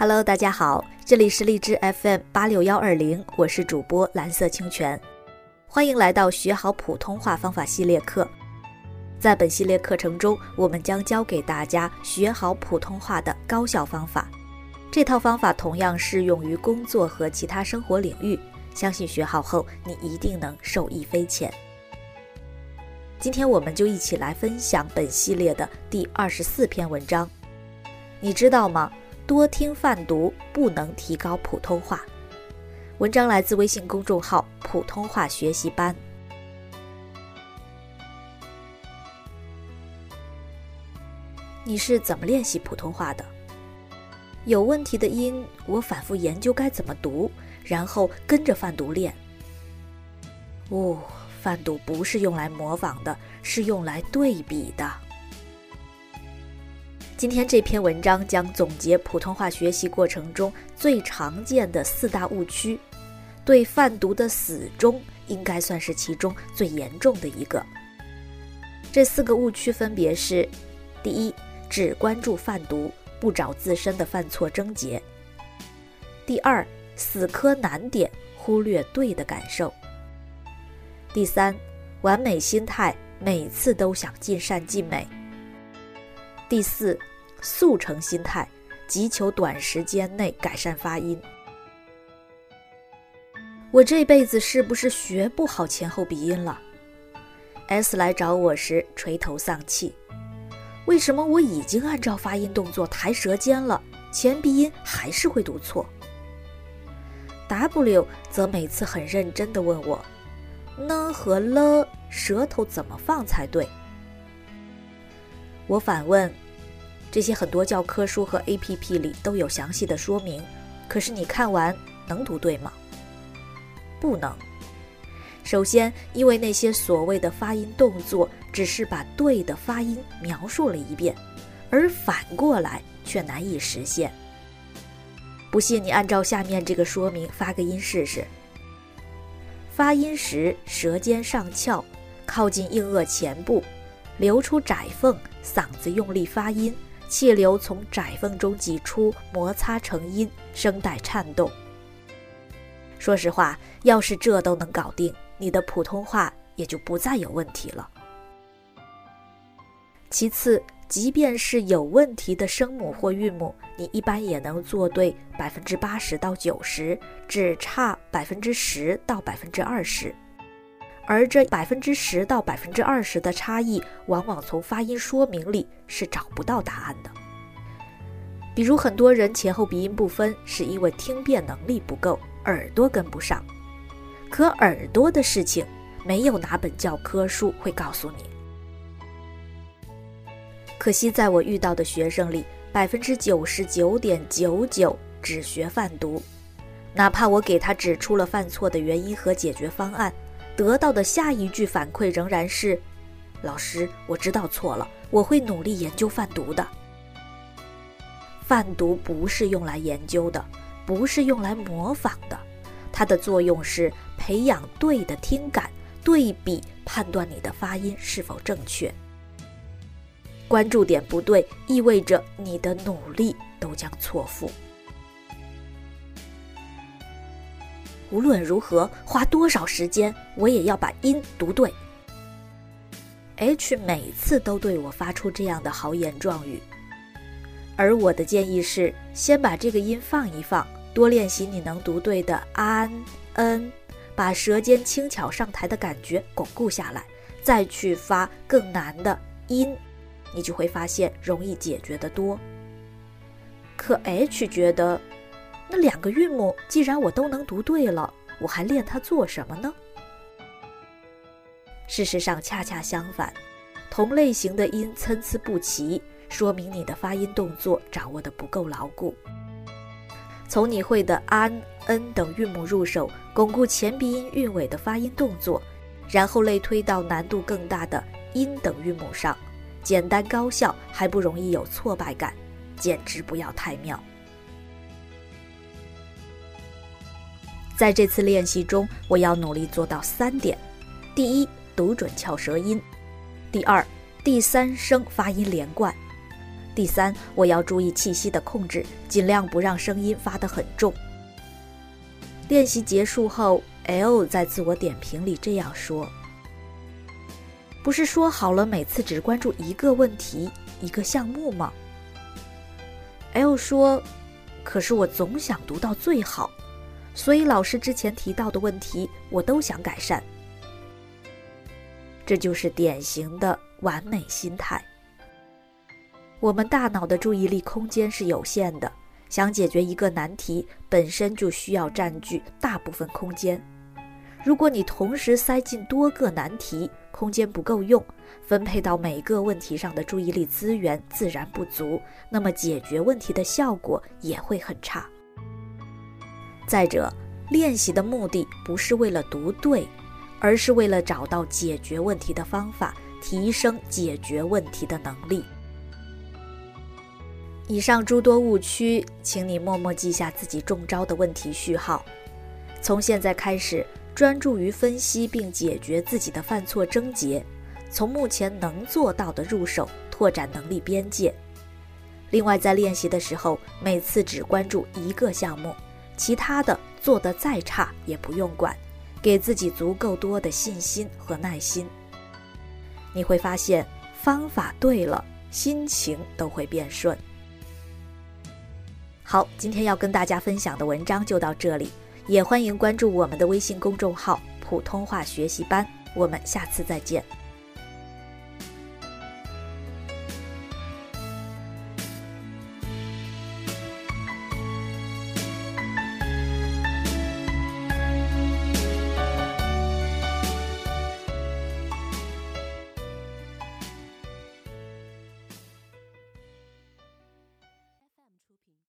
Hello，大家好，这里是荔枝 FM 八六幺二零，我是主播蓝色清泉，欢迎来到学好普通话方法系列课。在本系列课程中，我们将教给大家学好普通话的高效方法。这套方法同样适用于工作和其他生活领域，相信学好后你一定能受益匪浅。今天我们就一起来分享本系列的第二十四篇文章。你知道吗？多听泛读不能提高普通话。文章来自微信公众号“普通话学习班”。你是怎么练习普通话的？有问题的音，我反复研究该怎么读，然后跟着泛读练。哦，泛读不是用来模仿的，是用来对比的。今天这篇文章将总结普通话学习过程中最常见的四大误区，对泛读的死忠应该算是其中最严重的一个。这四个误区分别是：第一，只关注泛读，不找自身的犯错症结；第二，死磕难点，忽略对的感受；第三，完美心态，每次都想尽善尽美。第四，速成心态，急求短时间内改善发音。我这辈子是不是学不好前后鼻音了？S 来找我时垂头丧气，为什么我已经按照发音动作抬舌尖了，前鼻音还是会读错？W 则每次很认真地问我，呢和了舌头怎么放才对？我反问：这些很多教科书和 APP 里都有详细的说明，可是你看完能读对吗？不能。首先，因为那些所谓的发音动作只是把对的发音描述了一遍，而反过来却难以实现。不信你按照下面这个说明发个音试试。发音时舌尖上翘，靠近硬腭前部。留出窄缝，嗓子用力发音，气流从窄缝中挤出，摩擦成音，声带颤动。说实话，要是这都能搞定，你的普通话也就不再有问题了。其次，即便是有问题的声母或韵母，你一般也能做对百分之八十到九十，只差百分之十到百分之二十。而这百分之十到百分之二十的差异，往往从发音说明里是找不到答案的。比如，很多人前后鼻音不分，是因为听辨能力不够，耳朵跟不上。可耳朵的事情，没有哪本教科书会告诉你。可惜，在我遇到的学生里，百分之九十九点九九只学泛读，哪怕我给他指出了犯错的原因和解决方案。得到的下一句反馈仍然是：“老师，我知道错了，我会努力研究泛读的。”泛读不是用来研究的，不是用来模仿的，它的作用是培养对的听感，对比判断你的发音是否正确。关注点不对，意味着你的努力都将错付。无论如何，花多少时间，我也要把音读对。H 每次都对我发出这样的豪言壮语，而我的建议是，先把这个音放一放，多练习你能读对的 an、n，把舌尖轻巧上抬的感觉巩固下来，再去发更难的音，你就会发现容易解决的多。可 H 觉得。那两个韵母，既然我都能读对了，我还练它做什么呢？事实上，恰恰相反，同类型的音参差不齐，说明你的发音动作掌握的不够牢固。从你会的 an、n 等韵母入手，巩固前鼻音韵尾的发音动作，然后类推到难度更大的音等韵母上，简单高效，还不容易有挫败感，简直不要太妙。在这次练习中，我要努力做到三点：第一，读准翘舌音；第二，第三声发音连贯；第三，我要注意气息的控制，尽量不让声音发得很重。练习结束后，L 在自我点评里这样说：“不是说好了每次只关注一个问题、一个项目吗？”L 说：“可是我总想读到最好，所以老师之前提到的问题我都想改善。”这就是典型的完美心态。我们大脑的注意力空间是有限的。想解决一个难题，本身就需要占据大部分空间。如果你同时塞进多个难题，空间不够用，分配到每个问题上的注意力资源自然不足，那么解决问题的效果也会很差。再者，练习的目的不是为了读对，而是为了找到解决问题的方法，提升解决问题的能力。以上诸多误区，请你默默记下自己中招的问题序号。从现在开始，专注于分析并解决自己的犯错症结，从目前能做到的入手，拓展能力边界。另外，在练习的时候，每次只关注一个项目，其他的做得再差也不用管，给自己足够多的信心和耐心。你会发现，方法对了，心情都会变顺。好，今天要跟大家分享的文章就到这里，也欢迎关注我们的微信公众号“普通话学习班”，我们下次再见。